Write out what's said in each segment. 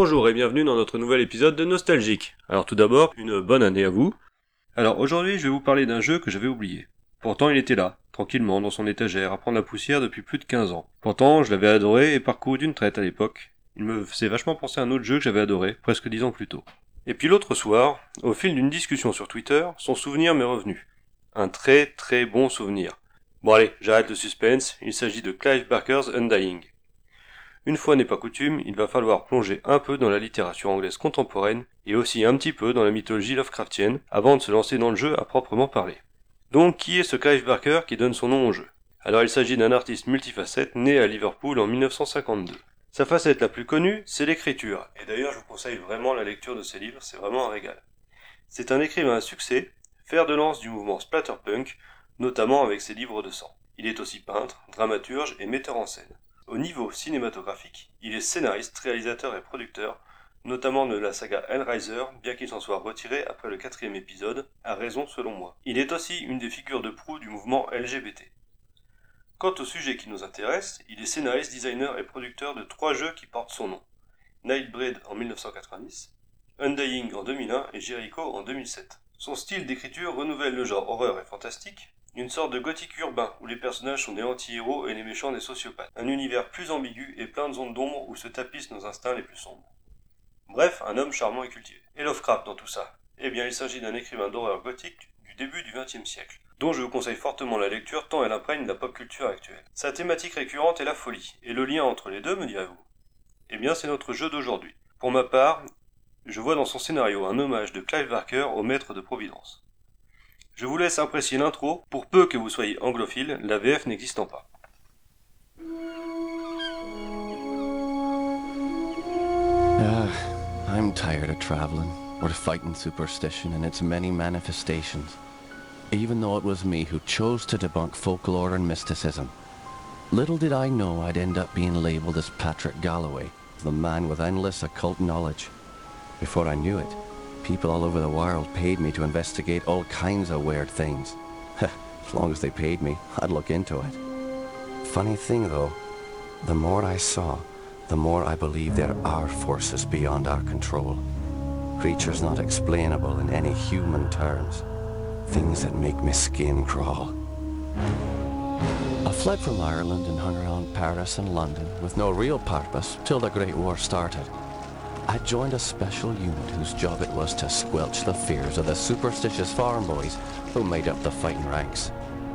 Bonjour et bienvenue dans notre nouvel épisode de Nostalgique. Alors tout d'abord, une bonne année à vous. Alors aujourd'hui, je vais vous parler d'un jeu que j'avais oublié. Pourtant, il était là, tranquillement, dans son étagère, à prendre la poussière depuis plus de 15 ans. Pourtant, je l'avais adoré et parcouru d'une traite à l'époque. Il me faisait vachement penser à un autre jeu que j'avais adoré, presque 10 ans plus tôt. Et puis l'autre soir, au fil d'une discussion sur Twitter, son souvenir m'est revenu. Un très très bon souvenir. Bon allez, j'arrête le suspense, il s'agit de Clive Barker's Undying. Une fois n'est pas coutume, il va falloir plonger un peu dans la littérature anglaise contemporaine et aussi un petit peu dans la mythologie Lovecraftienne avant de se lancer dans le jeu à proprement parler. Donc qui est ce Clive Barker qui donne son nom au jeu? Alors il s'agit d'un artiste multifacette né à Liverpool en 1952. Sa facette la plus connue, c'est l'écriture, et d'ailleurs je vous conseille vraiment la lecture de ses livres, c'est vraiment un régal. C'est un écrivain à succès, fer de lance du mouvement splatterpunk, notamment avec ses livres de sang. Il est aussi peintre, dramaturge et metteur en scène. Au niveau cinématographique, il est scénariste, réalisateur et producteur, notamment de la saga Hellraiser, bien qu'il s'en soit retiré après le quatrième épisode, à raison selon moi. Il est aussi une des figures de proue du mouvement LGBT. Quant au sujet qui nous intéresse, il est scénariste, designer et producteur de trois jeux qui portent son nom. Nightbreed en 1990, Undying en 2001 et Jericho en 2007. Son style d'écriture renouvelle le genre horreur et fantastique, une sorte de gothique urbain où les personnages sont des anti-héros et les méchants des sociopathes. Un univers plus ambigu et plein de zones d'ombre où se tapissent nos instincts les plus sombres. Bref, un homme charmant et cultivé. Et Lovecraft dans tout ça? Eh bien, il s'agit d'un écrivain d'horreur gothique du début du XXe siècle, dont je vous conseille fortement la lecture tant elle imprègne la pop culture actuelle. Sa thématique récurrente est la folie, et le lien entre les deux, me direz-vous? Eh bien, c'est notre jeu d'aujourd'hui. Pour ma part, je vois dans son scénario un hommage de Clive Barker au maître de Providence. Je vous laisse apprécier l'intro, pour peu que vous soyez anglophile, la VF n'existant pas. Ah, I'm tired of traveling, or fighting superstition in its many manifestations. Even though it was me who chose to debunk folklore and mysticism. Little did I know I'd end up being labelled as Patrick Galloway, the man with endless occult knowledge. Before I knew it, people all over the world paid me to investigate all kinds of weird things. as long as they paid me, I'd look into it. Funny thing though, the more I saw, the more I believe there are forces beyond our control. Creatures not explainable in any human terms. Things that make my skin crawl. I fled from Ireland and hung around Paris and London with no real purpose till the Great War started. I joined a special unit whose job it was to squelch the fears of the superstitious farm boys who made up the fighting ranks.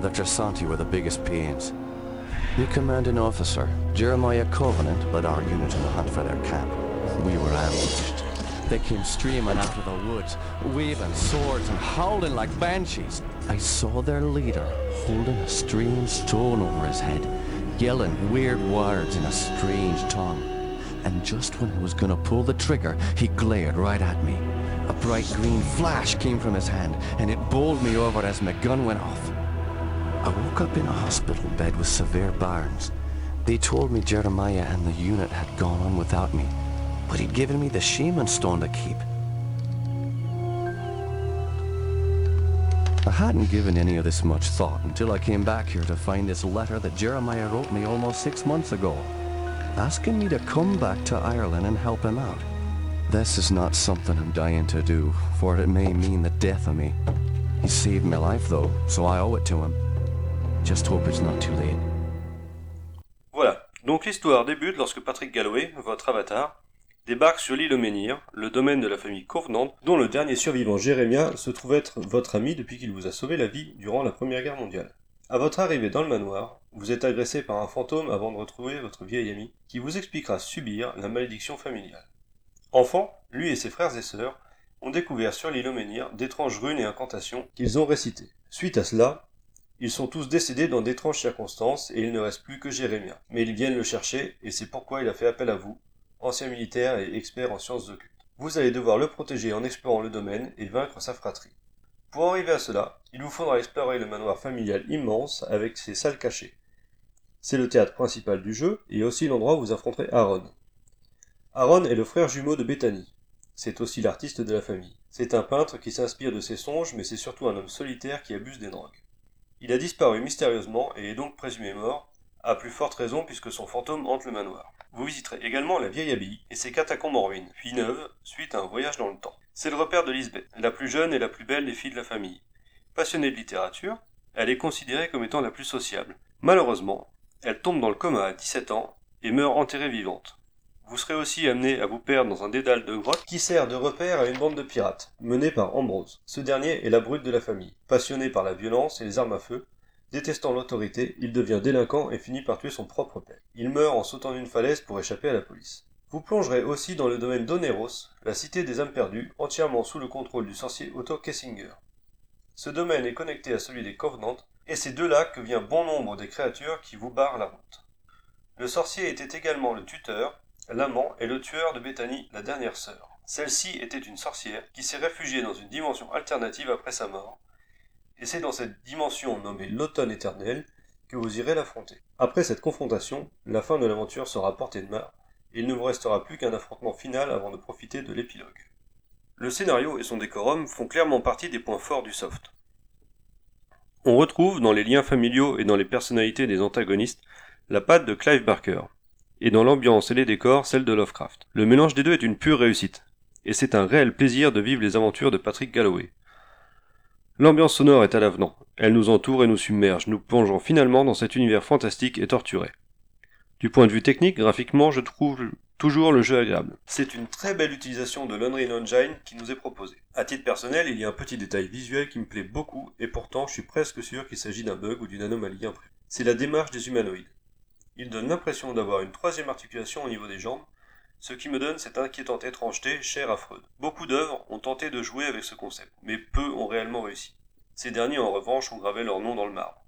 The Trasanti were the biggest pains. The commanding officer, Jeremiah Covenant, led our unit in the hunt for their camp. We were ambushed. They came streaming out of the woods, waving swords and howling like banshees. I saw their leader holding a strange stone over his head, yelling weird words in a strange tongue. And just when I was gonna pull the trigger, he glared right at me. A bright green flash came from his hand, and it bowled me over as my gun went off. I woke up in a hospital bed with severe burns. They told me Jeremiah and the unit had gone on without me, but he'd given me the shaman stone to keep. I hadn't given any of this much thought until I came back here to find this letter that Jeremiah wrote me almost six months ago, asking me to come back to Ireland and help him out. This is not something I'm dying to do, for it may mean the death of me. He saved my life though, so I owe it to him. Just hope it's not too late. Voilà, donc l'histoire débute lorsque Patrick Galloway, votre avatar, débarque sur l'île Menhir, le domaine de la famille Covenant, dont le dernier survivant Jérémia se trouve être votre ami depuis qu'il vous a sauvé la vie durant la Première Guerre mondiale. À votre arrivée dans le manoir, vous êtes agressé par un fantôme avant de retrouver votre vieil ami, qui vous expliquera subir la malédiction familiale. Enfant, lui et ses frères et sœurs ont découvert sur l'île au Menhir d'étranges runes et incantations qu'ils ont récitées. Suite à cela, ils sont tous décédés dans d'étranges circonstances et il ne reste plus que Jérémia. Mais ils viennent le chercher et c'est pourquoi il a fait appel à vous, ancien militaire et expert en sciences occultes. Vous allez devoir le protéger en explorant le domaine et vaincre sa fratrie. Pour arriver à cela, il vous faudra explorer le manoir familial immense avec ses salles cachées. C'est le théâtre principal du jeu et aussi l'endroit où vous affronterez Aaron. Aaron est le frère jumeau de Bethany. C'est aussi l'artiste de la famille. C'est un peintre qui s'inspire de ses songes, mais c'est surtout un homme solitaire qui abuse des drogues. Il a disparu mystérieusement et est donc présumé mort à plus forte raison puisque son fantôme hante le manoir. Vous visiterez également la vieille abbaye et ses catacombes en ruine, puis neuves, suite à un voyage dans le temps. C'est le repère de Lisbeth, la plus jeune et la plus belle des filles de la famille. Passionnée de littérature, elle est considérée comme étant la plus sociable. Malheureusement, elle tombe dans le coma à 17 ans et meurt enterrée vivante. Vous serez aussi amené à vous perdre dans un dédale de grottes qui sert de repère à une bande de pirates, menée par Ambrose. Ce dernier est la brute de la famille. Passionné par la violence et les armes à feu, détestant l'autorité, il devient délinquant et finit par tuer son propre père. Il meurt en sautant d'une falaise pour échapper à la police. Vous plongerez aussi dans le domaine d'Oneros, la cité des âmes perdues, entièrement sous le contrôle du sorcier Otto Kessinger. Ce domaine est connecté à celui des Covenants, et c'est de là que vient bon nombre des créatures qui vous barrent la route. Le sorcier était également le tuteur, l'amant et le tueur de Bethany, la dernière sœur. Celle-ci était une sorcière qui s'est réfugiée dans une dimension alternative après sa mort, et c'est dans cette dimension nommée l'automne éternel que vous irez l'affronter. Après cette confrontation, la fin de l'aventure sera portée de main, il ne vous restera plus qu'un affrontement final avant de profiter de l'épilogue. Le scénario et son décorum font clairement partie des points forts du soft. On retrouve dans les liens familiaux et dans les personnalités des antagonistes la patte de Clive Barker, et dans l'ambiance et les décors celle de Lovecraft. Le mélange des deux est une pure réussite, et c'est un réel plaisir de vivre les aventures de Patrick Galloway. L'ambiance sonore est à l'avenant, elle nous entoure et nous submerge, nous plongeons finalement dans cet univers fantastique et torturé. Du point de vue technique, graphiquement, je trouve toujours le jeu agréable. C'est une très belle utilisation de l'Unreal Engine qui nous est proposée. À titre personnel, il y a un petit détail visuel qui me plaît beaucoup, et pourtant je suis presque sûr qu'il s'agit d'un bug ou d'une anomalie imprévue. C'est la démarche des humanoïdes. Il donne l'impression d'avoir une troisième articulation au niveau des jambes, ce qui me donne cette inquiétante étrangeté chère à Freud. Beaucoup d'œuvres ont tenté de jouer avec ce concept, mais peu ont réellement réussi. Ces derniers en revanche ont gravé leur nom dans le marbre.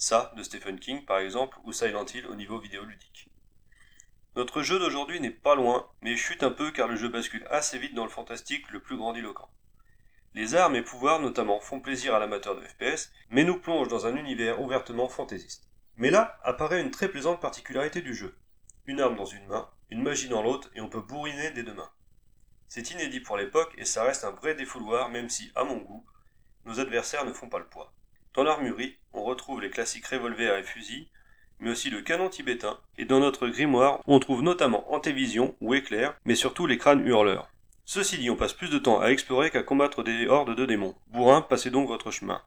Ça, de Stephen King par exemple, ou Silent Hill au niveau vidéoludique. Notre jeu d'aujourd'hui n'est pas loin, mais chute un peu car le jeu bascule assez vite dans le fantastique le plus grandiloquent. Les armes et pouvoirs notamment font plaisir à l'amateur de FPS, mais nous plongent dans un univers ouvertement fantaisiste. Mais là apparaît une très plaisante particularité du jeu. Une arme dans une main, une magie dans l'autre, et on peut bourriner des deux mains. C'est inédit pour l'époque, et ça reste un vrai défouloir, même si, à mon goût, nos adversaires ne font pas le poids. Dans l'armurerie, on retrouve les classiques revolvers et fusils, mais aussi le canon tibétain, et dans notre grimoire, on trouve notamment Antévision ou Éclair, mais surtout les crânes hurleurs. Ceci dit, on passe plus de temps à explorer qu'à combattre des hordes de démons. Bourrin, passez donc votre chemin.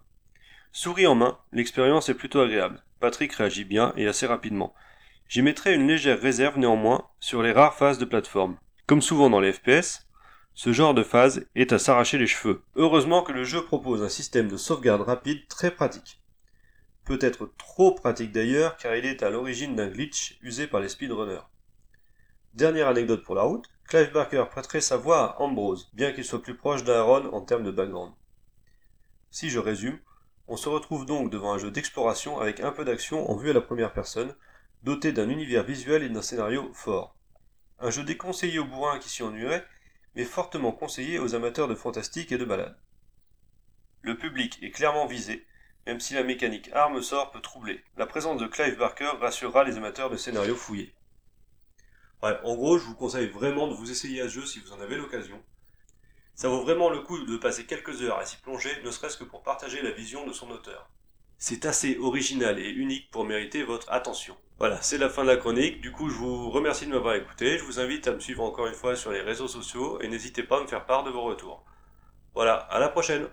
Souris en main, l'expérience est plutôt agréable. Patrick réagit bien et assez rapidement. J'y mettrai une légère réserve néanmoins sur les rares phases de plateforme. Comme souvent dans les FPS, ce genre de phase est à s'arracher les cheveux. Heureusement que le jeu propose un système de sauvegarde rapide très pratique. Peut-être trop pratique d'ailleurs car il est à l'origine d'un glitch usé par les speedrunners. Dernière anecdote pour la route, Clive Barker prêterait sa voix à Ambrose, bien qu'il soit plus proche d'Aaron en termes de background. Si je résume, on se retrouve donc devant un jeu d'exploration avec un peu d'action en vue à la première personne, doté d'un univers visuel et d'un scénario fort. Un jeu déconseillé aux bourrins qui s'y ennuieraient, mais fortement conseillé aux amateurs de fantastique et de balade. Le public est clairement visé, même si la mécanique arme-sort peut troubler. La présence de Clive Barker rassurera les amateurs de scénarios fouillés. Ouais, en gros, je vous conseille vraiment de vous essayer à ce jeu si vous en avez l'occasion. Ça vaut vraiment le coup de passer quelques heures à s'y plonger, ne serait-ce que pour partager la vision de son auteur. C'est assez original et unique pour mériter votre attention. Voilà, c'est la fin de la chronique. Du coup, je vous remercie de m'avoir écouté. Je vous invite à me suivre encore une fois sur les réseaux sociaux et n'hésitez pas à me faire part de vos retours. Voilà, à la prochaine